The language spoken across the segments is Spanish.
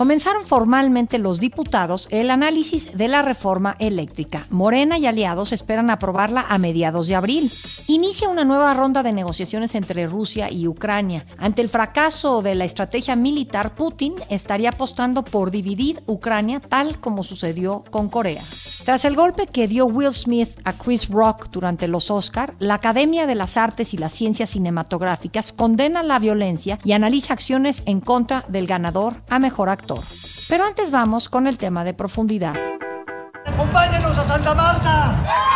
Comenzaron formalmente los diputados el análisis de la reforma eléctrica. Morena y aliados esperan aprobarla a mediados de abril. Inicia una nueva ronda de negociaciones entre Rusia y Ucrania. Ante el fracaso de la estrategia militar, Putin estaría apostando por dividir Ucrania tal como sucedió con Corea. Tras el golpe que dio Will Smith a Chris Rock durante los Oscar, la Academia de las Artes y las Ciencias Cinematográficas condena la violencia y analiza acciones en contra del ganador a mejor actor. Pero antes vamos con el tema de profundidad. ¡Acompáñenos a Santa Marta!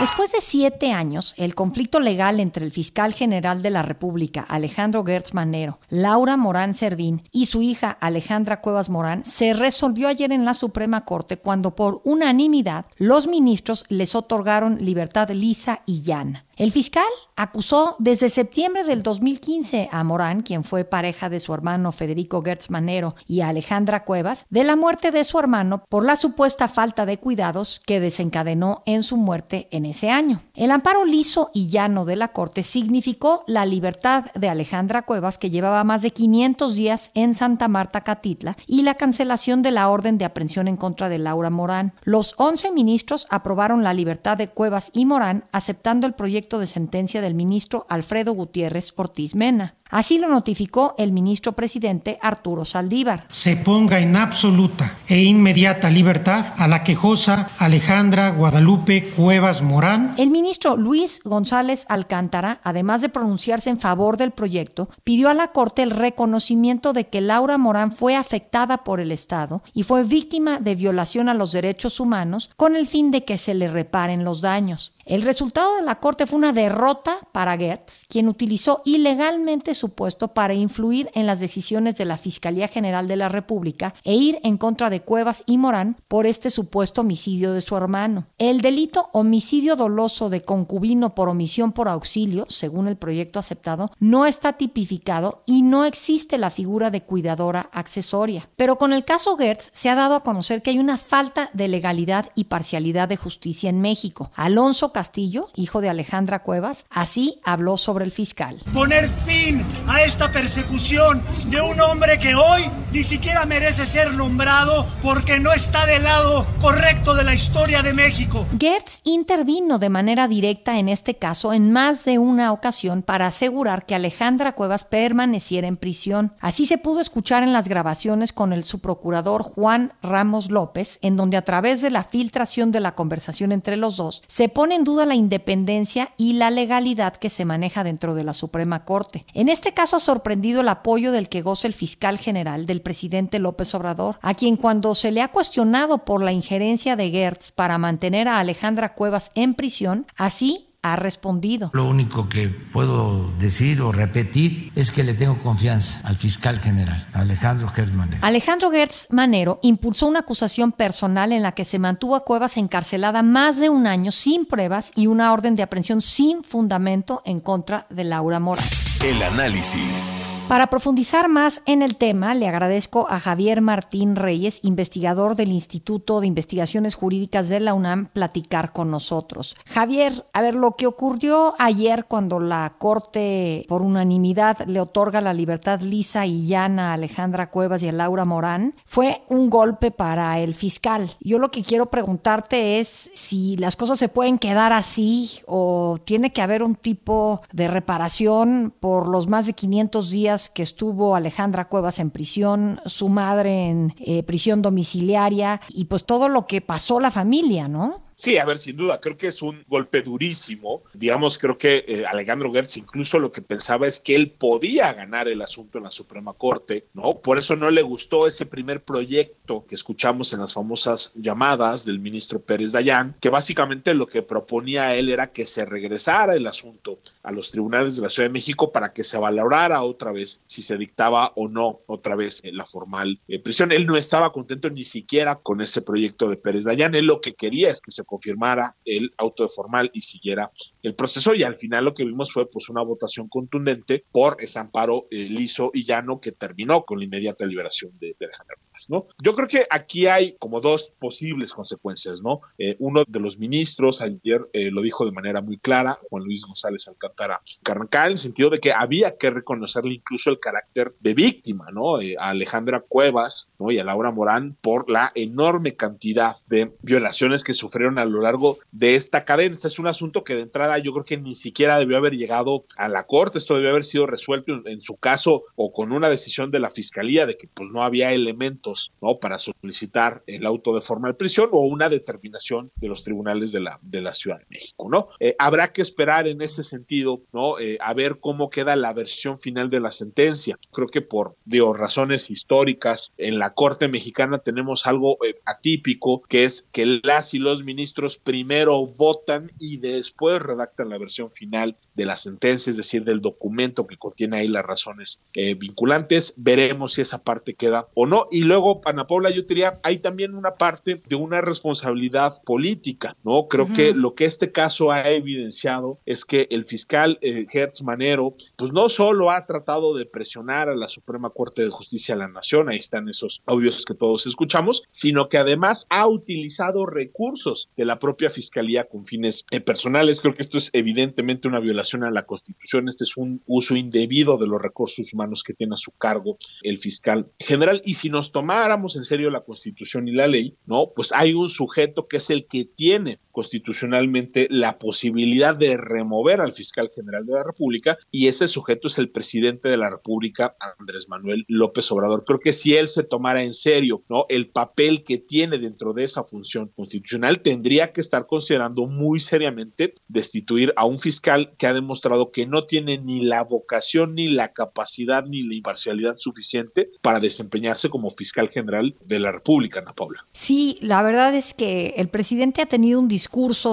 Después de siete años, el conflicto legal entre el fiscal general de la República, Alejandro Gertz Manero, Laura Morán Servín y su hija Alejandra Cuevas Morán se resolvió ayer en la Suprema Corte cuando por unanimidad los ministros les otorgaron libertad lisa y llana. El fiscal acusó desde septiembre del 2015 a Morán, quien fue pareja de su hermano Federico Gertz Manero, y a Alejandra Cuevas, de la muerte de su hermano por la supuesta falta de cuidados que desencadenó en su muerte en ese año. El amparo liso y llano de la Corte significó la libertad de Alejandra Cuevas, que llevaba más de 500 días en Santa Marta, Catitla, y la cancelación de la orden de aprehensión en contra de Laura Morán. Los 11 ministros aprobaron la libertad de Cuevas y Morán, aceptando el proyecto de sentencia del ministro Alfredo Gutiérrez Ortiz Mena. Así lo notificó el ministro presidente Arturo Saldívar. Se ponga en absoluta e inmediata libertad a la quejosa Alejandra Guadalupe Cuevas Morán. El ministro Luis González Alcántara, además de pronunciarse en favor del proyecto, pidió a la Corte el reconocimiento de que Laura Morán fue afectada por el Estado y fue víctima de violación a los derechos humanos con el fin de que se le reparen los daños. El resultado de la Corte fue una derrota para Gertz, quien utilizó ilegalmente su puesto para influir en las decisiones de la Fiscalía General de la República e ir en contra de Cuevas y Morán por este supuesto homicidio de su hermano. El delito homicidio doloso de concubino por omisión por auxilio, según el proyecto aceptado, no está tipificado y no existe la figura de cuidadora accesoria. Pero con el caso Gertz se ha dado a conocer que hay una falta de legalidad y parcialidad de justicia en México. Alonso Castillo, hijo de Alejandra Cuevas, así habló sobre el fiscal. Poner fin a esta persecución de un hombre que hoy ni siquiera merece ser nombrado porque no está del lado correcto de la historia de México. Gertz intervino de manera directa en este caso en más de una ocasión para asegurar que Alejandra Cuevas permaneciera en prisión. Así se pudo escuchar en las grabaciones con el subprocurador Juan Ramos López, en donde a través de la filtración de la conversación entre los dos se pone duda la independencia y la legalidad que se maneja dentro de la Suprema Corte. En este caso ha sorprendido el apoyo del que goza el fiscal general del presidente López Obrador, a quien cuando se le ha cuestionado por la injerencia de Gertz para mantener a Alejandra Cuevas en prisión, así ha respondido. Lo único que puedo decir o repetir es que le tengo confianza al fiscal general, Alejandro Gertz Manero. Alejandro Gertz Manero impulsó una acusación personal en la que se mantuvo a Cuevas encarcelada más de un año sin pruebas y una orden de aprehensión sin fundamento en contra de Laura Mora. El análisis. Para profundizar más en el tema, le agradezco a Javier Martín Reyes, investigador del Instituto de Investigaciones Jurídicas de la UNAM, platicar con nosotros. Javier, a ver, lo que ocurrió ayer cuando la Corte, por unanimidad, le otorga la libertad lisa y llana a Alejandra Cuevas y a Laura Morán, fue un golpe para el fiscal. Yo lo que quiero preguntarte es si las cosas se pueden quedar así o tiene que haber un tipo de reparación por los más de 500 días que estuvo Alejandra Cuevas en prisión, su madre en eh, prisión domiciliaria y pues todo lo que pasó la familia, ¿no? Sí, a ver, sin duda, creo que es un golpe durísimo. Digamos, creo que eh, Alejandro Gertz incluso lo que pensaba es que él podía ganar el asunto en la Suprema Corte, ¿no? Por eso no le gustó ese primer proyecto que escuchamos en las famosas llamadas del ministro Pérez Dayán, que básicamente lo que proponía él era que se regresara el asunto a los tribunales de la Ciudad de México para que se valorara otra vez si se dictaba o no otra vez la formal eh, prisión. Él no estaba contento ni siquiera con ese proyecto de Pérez Dayán, él lo que quería es que se confirmara el auto de formal y siguiera el proceso. Y al final lo que vimos fue pues una votación contundente por ese amparo eh, liso y llano que terminó con la inmediata liberación de, Alejandra ¿no? Yo creo que aquí hay como dos posibles consecuencias, ¿no? Eh, uno de los ministros ayer eh, lo dijo de manera muy clara, Juan Luis González Alcántara Carrancal, en el sentido de que había que reconocerle incluso el carácter de víctima, ¿no? A Alejandra Cuevas, ¿no? Y a Laura Morán por la enorme cantidad de violaciones que sufrieron a lo largo de esta cadena. Este es un asunto que de entrada yo creo que ni siquiera debió haber llegado a la corte, esto debió haber sido resuelto en, su caso o con una decisión de la fiscalía de que pues no había elementos, ¿no? Para solicitar el auto de formal prisión o una determinación de los tribunales de la, de la Ciudad de México, ¿no? Eh, habrá que esperar en ese sentido, ¿no? Eh, a ver cómo queda la versión final de la sentencia. Creo que por, digo, razones históricas, en la Corte Mexicana tenemos algo eh, atípico, que es que las y los ministros primero votan y después redactan la versión final de la sentencia, es decir, del documento que contiene ahí las razones vinculantes. Veremos si esa parte queda o no. Y luego, Ana Paula, yo diría, hay también una parte de una responsabilidad política, ¿no? Creo que lo que este caso ha evidenciado es que el fiscal eh, Hertz Manero, pues no solo ha tratado de presionar a la Suprema Corte de Justicia de la Nación, ahí están esos audios que todos escuchamos, sino que además ha utilizado recursos de la propia fiscalía con fines eh, personales. Creo que esto es evidentemente una violación a la Constitución, este es un uso indebido de los recursos humanos que tiene a su cargo el fiscal general. Y si nos tomáramos en serio la Constitución y la ley, ¿no? Pues hay un sujeto que es el que tiene constitucionalmente la posibilidad de remover al fiscal general de la República y ese sujeto es el presidente de la República, Andrés Manuel López Obrador. Creo que si él se tomara en serio, ¿no? El papel que tiene dentro de esa función constitucional, tendría que estar considerando muy seriamente destituir a un fiscal que ha demostrado que no tiene ni la vocación, ni la capacidad, ni la imparcialidad suficiente para desempeñarse como fiscal general de la República, Ana Paula. Sí, la verdad es que el presidente ha tenido un discurso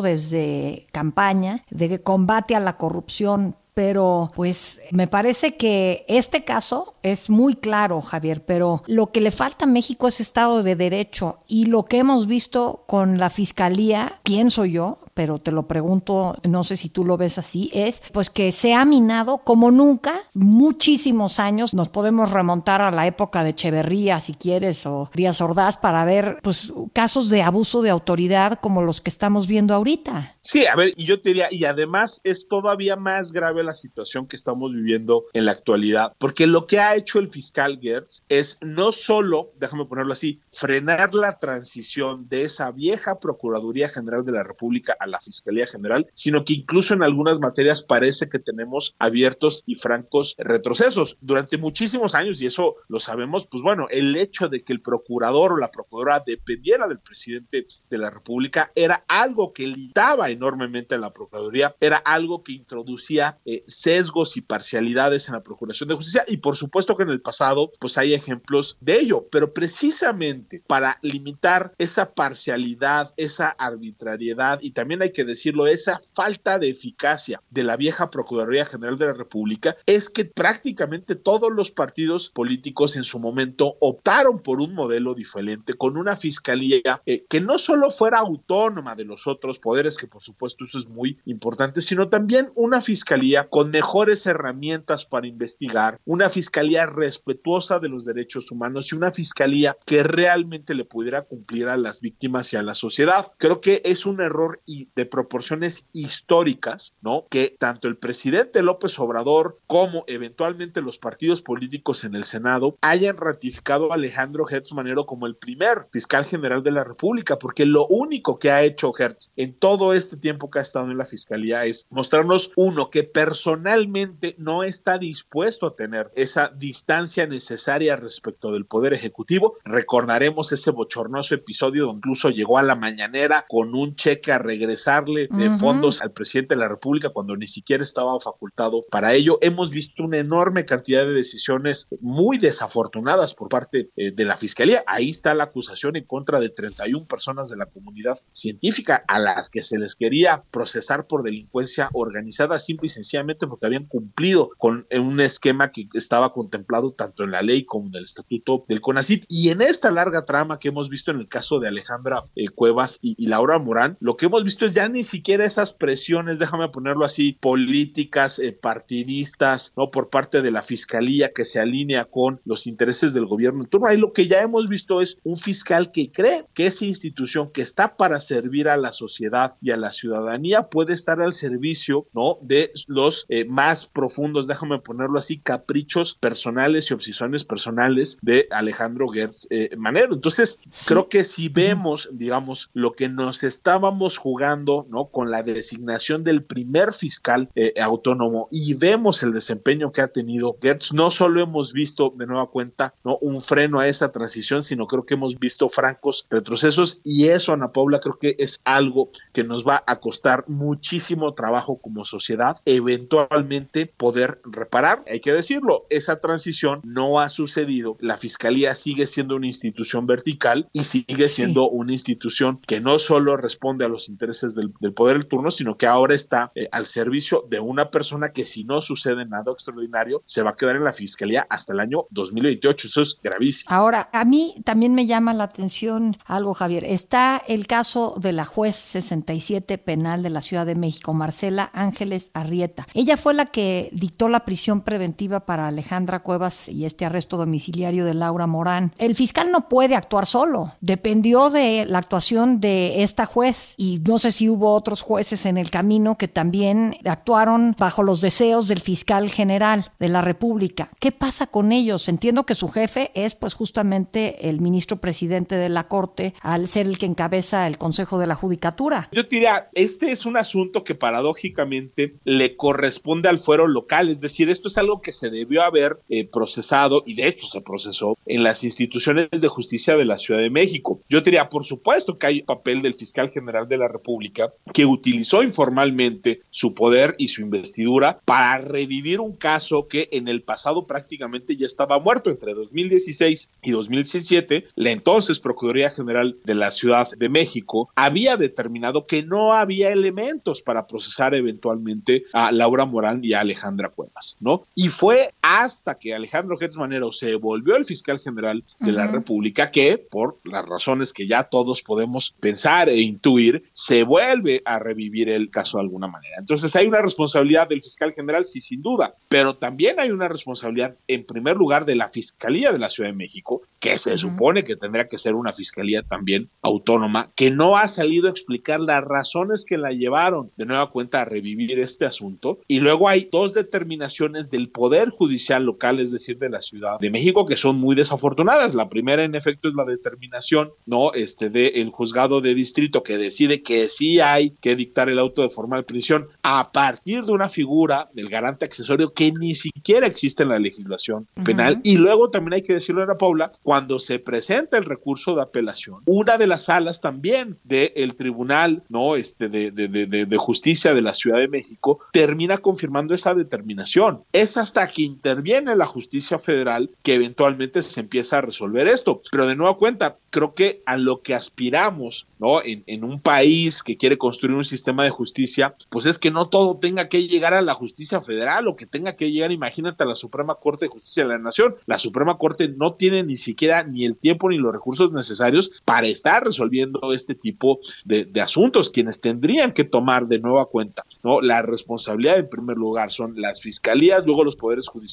desde campaña de combate a la corrupción, pero pues me parece que este caso es muy claro, Javier, pero lo que le falta a México es Estado de Derecho y lo que hemos visto con la Fiscalía, pienso yo, pero te lo pregunto, no sé si tú lo ves así, es pues que se ha minado como nunca, muchísimos años, nos podemos remontar a la época de Echeverría, si quieres, o Díaz Ordaz, para ver pues casos de abuso de autoridad como los que estamos viendo ahorita. Sí, a ver, y yo te diría, y además es todavía más grave la situación que estamos viviendo en la actualidad, porque lo que ha hecho el fiscal Gertz es no solo, déjame ponerlo así, frenar la transición de esa vieja Procuraduría General de la República a la Fiscalía General, sino que incluso en algunas materias parece que tenemos abiertos y francos retrocesos. Durante muchísimos años, y eso lo sabemos, pues bueno, el hecho de que el procurador o la procuradora dependiera del presidente de la República era algo que limitaba enormemente a la Procuraduría, era algo que introducía eh, sesgos y parcialidades en la Procuración de Justicia. Y por supuesto que en el pasado pues hay ejemplos de ello, pero precisamente para limitar esa parcialidad, esa arbitrariedad y también hay que decirlo, esa falta de eficacia de la vieja Procuraduría General de la República es que prácticamente todos los partidos políticos en su momento optaron por un modelo diferente, con una fiscalía eh, que no solo fuera autónoma de los otros poderes, que por supuesto eso es muy importante, sino también una fiscalía con mejores herramientas para investigar, una fiscalía respetuosa de los derechos humanos y una fiscalía que realmente le pudiera cumplir a las víctimas y a la sociedad. Creo que es un error y de proporciones históricas, ¿no? Que tanto el presidente López Obrador como eventualmente los partidos políticos en el Senado hayan ratificado a Alejandro Hertz Manero como el primer fiscal general de la República, porque lo único que ha hecho Hertz en todo este tiempo que ha estado en la fiscalía es mostrarnos uno que personalmente no está dispuesto a tener esa distancia necesaria respecto del poder ejecutivo. Recordaremos ese bochornoso episodio donde incluso llegó a la mañanera con un cheque a regresarle de fondos al presidente de la República cuando ni siquiera estaba facultado para ello. Hemos visto una enorme cantidad de decisiones muy desafortunadas por parte eh, de la Fiscalía. Ahí está la acusación en contra de 31 personas de la comunidad científica a las que se les quería procesar por delincuencia organizada simple y sencillamente porque habían cumplido con un esquema que estaba contemplado tanto en la ley como en el estatuto del CONACIT. Y en esta larga trama que hemos visto en el caso de Alejandra eh, Cuevas y, Laura Morán, lo que hemos visto es ya ni siquiera esas presiones, déjame ponerlo así, políticas, eh, partidistas, ¿no? Por parte de la fiscalía que se alinea con los intereses del gobierno en turno. Ahí lo que ya hemos visto es un fiscal que cree que esa institución que está para servir a la sociedad y a la ciudadanía puede estar al servicio, ¿no? De los eh, más profundos, déjame ponerlo así, caprichos personales y obsesiones personales de Alejandro Gertz eh, Manero. Entonces, creo que si vemos, digamos, lo que nos estábamos jugando, ¿no? Con la designación del primer fiscal eh, autónomo y vemos el desempeño que ha tenido Gertz, no solo hemos visto de nueva cuenta, ¿no? Un freno a esa transición, sino creo que hemos visto francos retrocesos y eso, Ana Paula, creo que es algo que nos va a costar muchísimo trabajo como sociedad, eventualmente poder reparar. Hay que decirlo, esa transición no ha sucedido. La fiscalía sigue siendo una institución vertical y sigue siendo una institución que no solo responde a los intereses del, poder del turno, sino que ahora está eh, al servicio de una persona que si no sucede nada extraordinario, se va a quedar en la fiscalía hasta el año 2028. Eso es gravísimo. Ahora, a mí también me llama la atención algo, Javier. Está el caso de la juez 67 penal de la Ciudad de México, Marcela Ángeles Arrieta. Ella fue la que dictó la prisión preventiva para Alejandra Cuevas y este arresto domiciliario de Laura Morán. El fiscal no puede actuar solo. Dependió de la actuación de esta juez y no sé si hubo otros jueces en el camino que también actuaron bajo los deseos del fiscal general de la República. ¿Qué pasa con ellos? Entiendo que su jefe es pues justamente el ministro presidente de la Corte al ser el que encabeza el Consejo de la Judicatura. Yo diría, este es un asunto que paradójicamente le corresponde al fuero local, es decir, esto es algo que se debió haber eh, procesado y de hecho se procesó en las instituciones de justicia de la Ciudad de México. Yo diría, por supuesto que hay papel del fiscal general de la República que utilizó informalmente su poder y su investidura para revivir un caso que en el pasado prácticamente ya estaba muerto entre 2016 y 2017. La entonces Procuraduría General de la Ciudad de México había determinado que no había elementos para procesar eventualmente a Laura Morán y a Alejandra Cuevas, ¿no? Y fue hasta que Alejandro Gertz Manero se volvió el fiscal general de la República que, por las razones que ya todos podemos pensar e intuir, se vuelve a revivir el caso de alguna manera. Entonces hay una responsabilidad del fiscal general, sí, sin duda, pero también hay una responsabilidad, en primer lugar, de la Fiscalía de la Ciudad de México, que se supone que tendría que ser una fiscalía también autónoma, que no ha salido a explicar las razones que la llevaron de nueva cuenta a revivir este asunto. Y luego hay dos determinaciones del Poder Judicial local, es decir, de la Ciudad de México, que son muy desafortunadas. La primera, en efecto, es la determinación, ¿no? Este, del juzgado de distrito que decide que sí hay que dictar el auto de formal prisión a partir de una figura del garante accesorio que ni siquiera existe en la legislación penal. Y luego también hay que decirlo, Ana Paula, cuando se presenta el recurso de apelación, una de las salas también del Tribunal ¿no? este, de, de, de, de, Justicia de la Ciudad de México termina confirmando esa determinación. Es hasta que interviene la justicia federal que eventualmente se empieza a resolver esto. Pero de nueva cuenta, creo que a lo que aspiramos ¿no? En, un país que quiere construir un sistema de justicia, pues es que no todo tenga que llegar a la justicia federal o que tenga que llegar, imagínate, a la Suprema Corte de Justicia de la Nación. La Suprema Corte no tiene ni siquiera ni el tiempo ni los recursos necesarios para estar resolviendo este tipo de, de asuntos. Quienes tendrían que tomar de nueva cuenta ¿no? la responsabilidad en primer lugar son las fiscalías, luego los poderes judiciales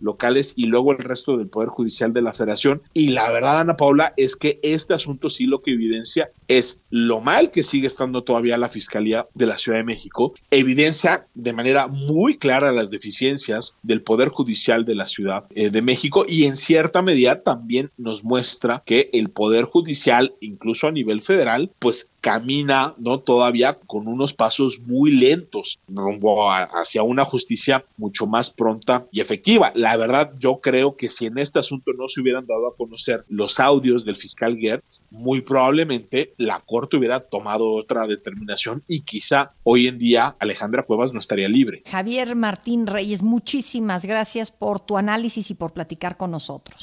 locales y luego el resto del Poder Judicial de la Federación. Y la verdad, Ana Paula, es que este asunto sí lo que evidencia es lo mal que sigue estando todavía la Fiscalía de la Ciudad de México, evidencia de manera muy clara las deficiencias del Poder Judicial de la Ciudad eh, de México y en cierta medida también nos muestra que el Poder Judicial, incluso a nivel federal, pues camina, ¿no? Todavía con unos pasos muy lentos rumbo hacia una justicia mucho más pronta y efectiva. La verdad, yo creo que si en este asunto no se hubieran dado a conocer los audios del fiscal Gertz, muy probablemente la Corte hubiera tomado otra determinación y quizá hoy en día Alejandra Cuevas no estaría libre. Javier Martín Reyes, muchísimas gracias por tu análisis y por platicar con nosotros.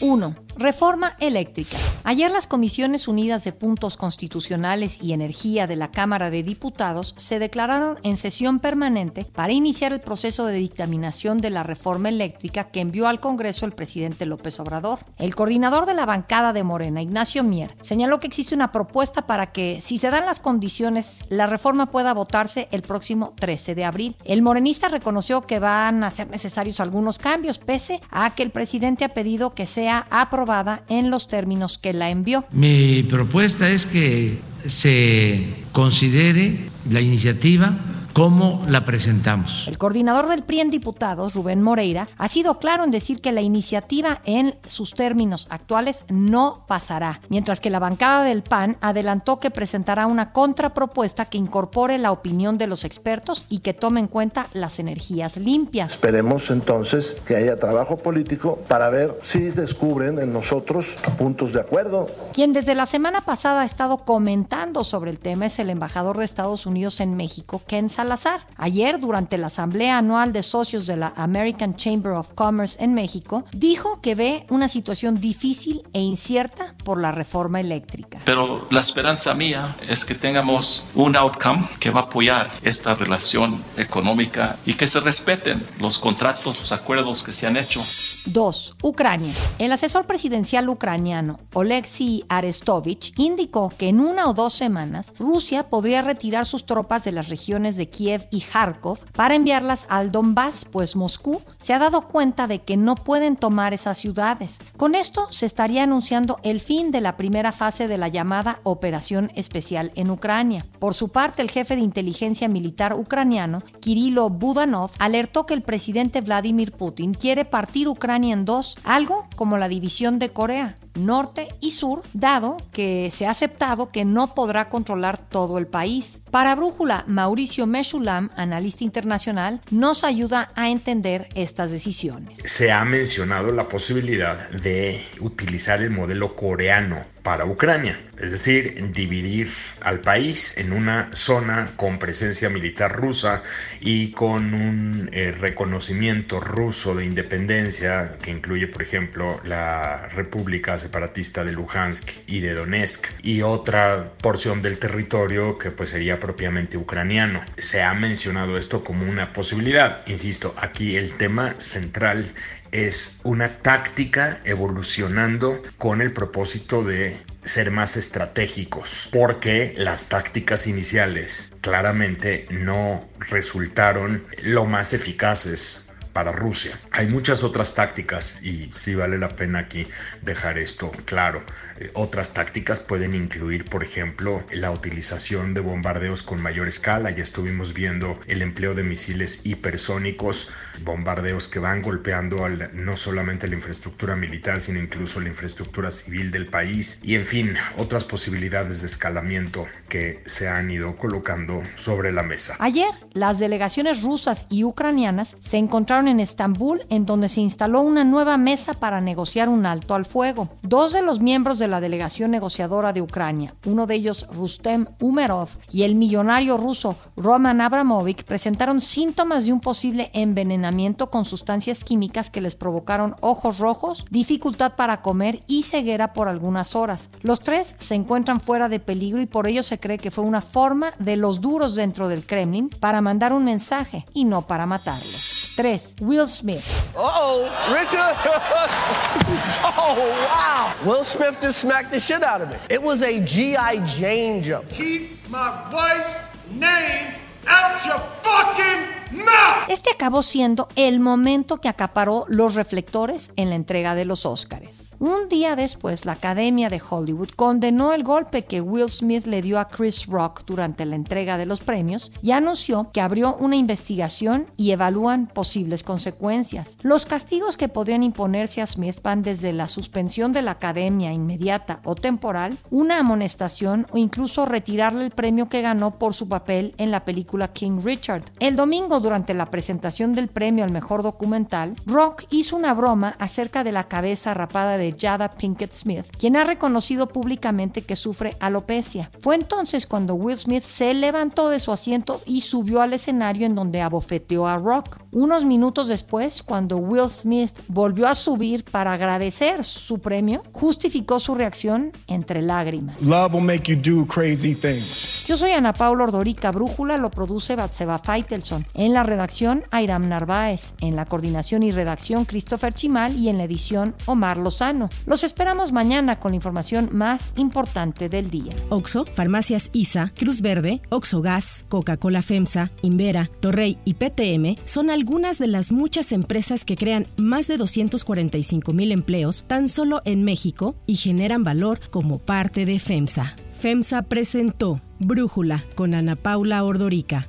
1. Reforma eléctrica. Ayer las Comisiones Unidas de Puntos Constitucionales y Energía de la Cámara de Diputados se declararon en sesión permanente para iniciar el proceso de dictaminación de la reforma eléctrica que envió al Congreso el presidente López Obrador. El coordinador de la bancada de Morena, Ignacio Mier, señaló que existe una propuesta para que, si se dan las condiciones, la reforma pueda votarse el próximo 13 de abril. El morenista reconoció que van a ser necesarios algunos cambios, pese a que el presidente ha pedido que sea aprobado en los términos que la envió. Mi propuesta es que se considere la iniciativa ¿Cómo la presentamos? El coordinador del PRI en diputados, Rubén Moreira, ha sido claro en decir que la iniciativa en sus términos actuales no pasará, mientras que la bancada del PAN adelantó que presentará una contrapropuesta que incorpore la opinión de los expertos y que tome en cuenta las energías limpias. Esperemos entonces que haya trabajo político para ver si descubren en nosotros puntos de acuerdo. Quien desde la semana pasada ha estado comentando sobre el tema es el embajador de Estados Unidos en México, Ken Salazar Ayer, durante la Asamblea Anual de Socios de la American Chamber of Commerce en México, dijo que ve una situación difícil e incierta por la reforma eléctrica. Pero la esperanza mía es que tengamos un outcome que va a apoyar esta relación económica y que se respeten los contratos, los acuerdos que se han hecho. 2. Ucrania. El asesor presidencial ucraniano Oleksiy Arestovich indicó que en una o dos semanas Rusia podría retirar sus tropas de las regiones de Kiev y Kharkov para enviarlas al Donbass, pues Moscú se ha dado cuenta de que no pueden tomar esas ciudades. Con esto se estaría anunciando el fin de la primera fase de la llamada Operación Especial en Ucrania. Por su parte, el jefe de inteligencia militar ucraniano, Kirilo Budanov, alertó que el presidente Vladimir Putin quiere partir Ucrania en dos, algo como la división de Corea norte y sur, dado que se ha aceptado que no podrá controlar todo el país. Para Brújula, Mauricio Meshulam, analista internacional, nos ayuda a entender estas decisiones. Se ha mencionado la posibilidad de utilizar el modelo coreano para Ucrania, es decir, dividir al país en una zona con presencia militar rusa y con un eh, reconocimiento ruso de independencia que incluye, por ejemplo, la República separatista de Luhansk y de Donetsk y otra porción del territorio que pues sería propiamente ucraniano. Se ha mencionado esto como una posibilidad. Insisto, aquí el tema central es una táctica evolucionando con el propósito de ser más estratégicos, porque las tácticas iniciales claramente no resultaron lo más eficaces para Rusia. Hay muchas otras tácticas y sí vale la pena aquí dejar esto claro. Eh, otras tácticas pueden incluir, por ejemplo, la utilización de bombardeos con mayor escala. Ya estuvimos viendo el empleo de misiles hipersónicos, bombardeos que van golpeando no solamente la infraestructura militar, sino incluso la infraestructura civil del país. Y en fin, otras posibilidades de escalamiento que se han ido colocando sobre la mesa. Ayer, las delegaciones rusas y ucranianas se encontraron en Estambul, en donde se instaló una nueva mesa para negociar un alto al fuego. Dos de los miembros de la delegación negociadora de Ucrania, uno de ellos Rustem Umerov y el millonario ruso Roman Abramovich, presentaron síntomas de un posible envenenamiento con sustancias químicas que les provocaron ojos rojos, dificultad para comer y ceguera por algunas horas. Los tres se encuentran fuera de peligro y por ello se cree que fue una forma de los duros dentro del Kremlin para mandar un mensaje y no para matarlos. 3. Will Smith. oh, Richard. oh, wow. Will Smith just smacked the shit out of me. It was a G.I. Jane jump. Keep my wife's name out your fucking Este acabó siendo el momento que acaparó los reflectores en la entrega de los Óscares. Un día después, la Academia de Hollywood condenó el golpe que Will Smith le dio a Chris Rock durante la entrega de los premios y anunció que abrió una investigación y evalúan posibles consecuencias. Los castigos que podrían imponerse a Smith van desde la suspensión de la Academia inmediata o temporal, una amonestación o incluso retirarle el premio que ganó por su papel en la película King Richard. El domingo, durante la presentación del premio al mejor documental, Rock hizo una broma acerca de la cabeza rapada de Jada Pinkett Smith, quien ha reconocido públicamente que sufre alopecia. Fue entonces cuando Will Smith se levantó de su asiento y subió al escenario en donde abofeteó a Rock. Unos minutos después, cuando Will Smith volvió a subir para agradecer su premio, justificó su reacción entre lágrimas. Love will make you do crazy things. Yo soy Ana Paula Ordorica Brújula, lo produce Batseba Feitelson. En la redacción, Airam Narváez. En la coordinación y redacción, Christopher Chimal. Y en la edición, Omar Lozano. Los esperamos mañana con la información más importante del día. Oxo, Farmacias ISA, Cruz Verde, Oxo Gas, Coca-Cola FEMSA, Invera, Torrey y PTM son algunas de las muchas empresas que crean más de 245 mil empleos tan solo en México y generan valor como parte de FEMSA. FEMSA presentó Brújula con Ana Paula Ordorica,